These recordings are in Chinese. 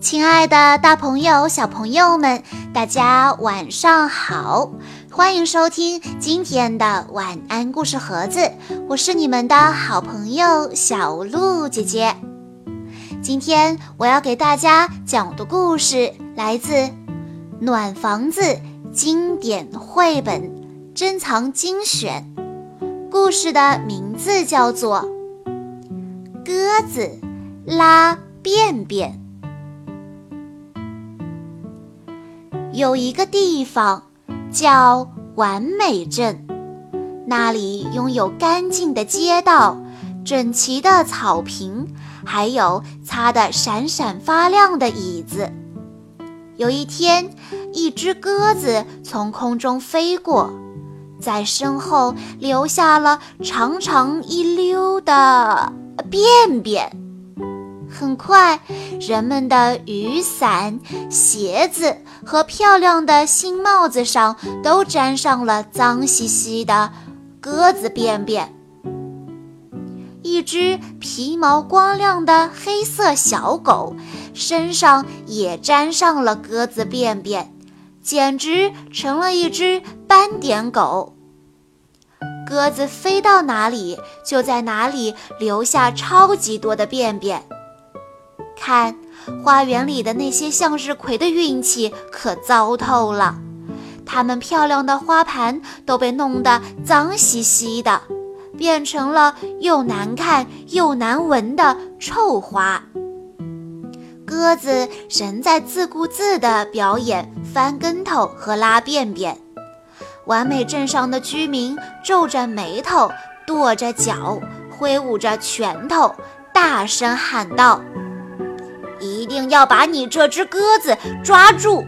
亲爱的，大朋友、小朋友们，大家晚上好！欢迎收听今天的晚安故事盒子，我是你们的好朋友小鹿姐姐。今天我要给大家讲的故事来自《暖房子》经典绘本珍藏精选，故事的名字叫做《鸽子拉便便》。有一个地方叫完美镇，那里拥有干净的街道、整齐的草坪，还有擦得闪闪发亮的椅子。有一天，一只鸽子从空中飞过，在身后留下了长长一溜的便便。很快，人们的雨伞、鞋子和漂亮的新帽子上都沾上了脏兮兮的鸽子便便。一只皮毛光亮的黑色小狗身上也沾上了鸽子便便，简直成了一只斑点狗。鸽子飞到哪里，就在哪里留下超级多的便便。看，花园里的那些向日葵的运气可糟透了，它们漂亮的花盘都被弄得脏兮兮的，变成了又难看又难闻的臭花。鸽子仍在自顾自地表演翻跟头和拉便便，完美镇上的居民皱着眉头，跺着脚，挥舞着拳头，大声喊道。定要把你这只鸽子抓住！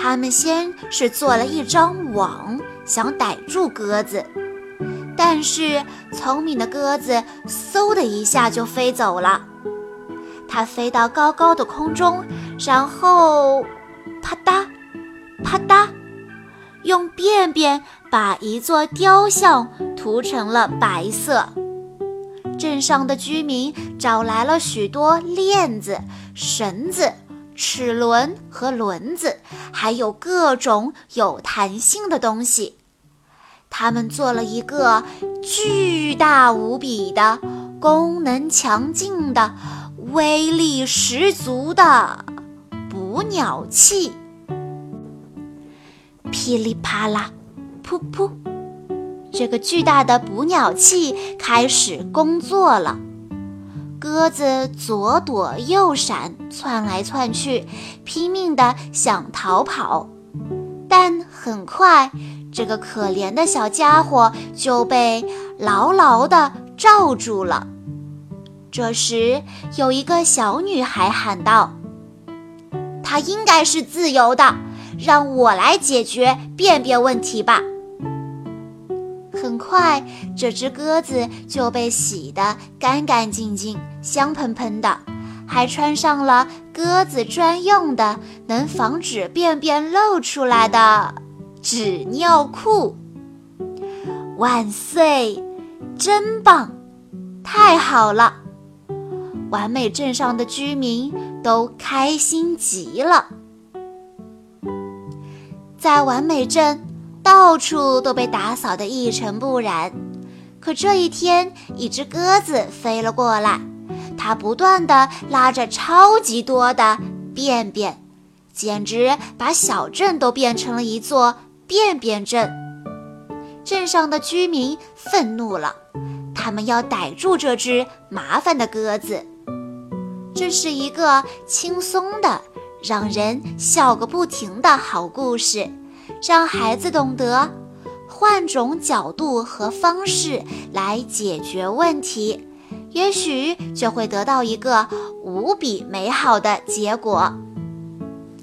他们先是做了一张网，想逮住鸽子，但是聪明的鸽子嗖的一下就飞走了。它飞到高高的空中，然后啪嗒啪嗒，用便便把一座雕像涂成了白色。镇上的居民找来了许多链子、绳子、齿轮和轮子，还有各种有弹性的东西。他们做了一个巨大无比的、功能强劲的、威力十足的捕鸟器。噼里啪啦，噗噗。这个巨大的捕鸟器开始工作了，鸽子左躲右闪，窜来窜去，拼命地想逃跑，但很快，这个可怜的小家伙就被牢牢地罩住了。这时，有一个小女孩喊道：“它应该是自由的，让我来解决便便问题吧。”很快，这只鸽子就被洗得干干净净、香喷喷的，还穿上了鸽子专用的、能防止便便漏出来的 纸尿裤。万岁！真棒！太好了！完美镇上的居民都开心极了。在完美镇。到处都被打扫得一尘不染，可这一天，一只鸽子飞了过来，它不断地拉着超级多的便便，简直把小镇都变成了一座便便镇。镇上的居民愤怒了，他们要逮住这只麻烦的鸽子。这是一个轻松的、让人笑个不停的好故事。让孩子懂得换种角度和方式来解决问题，也许就会得到一个无比美好的结果。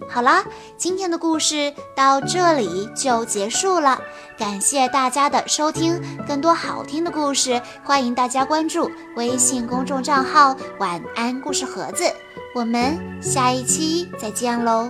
好啦，今天的故事到这里就结束了，感谢大家的收听。更多好听的故事，欢迎大家关注微信公众账号“晚安故事盒子”。我们下一期再见喽！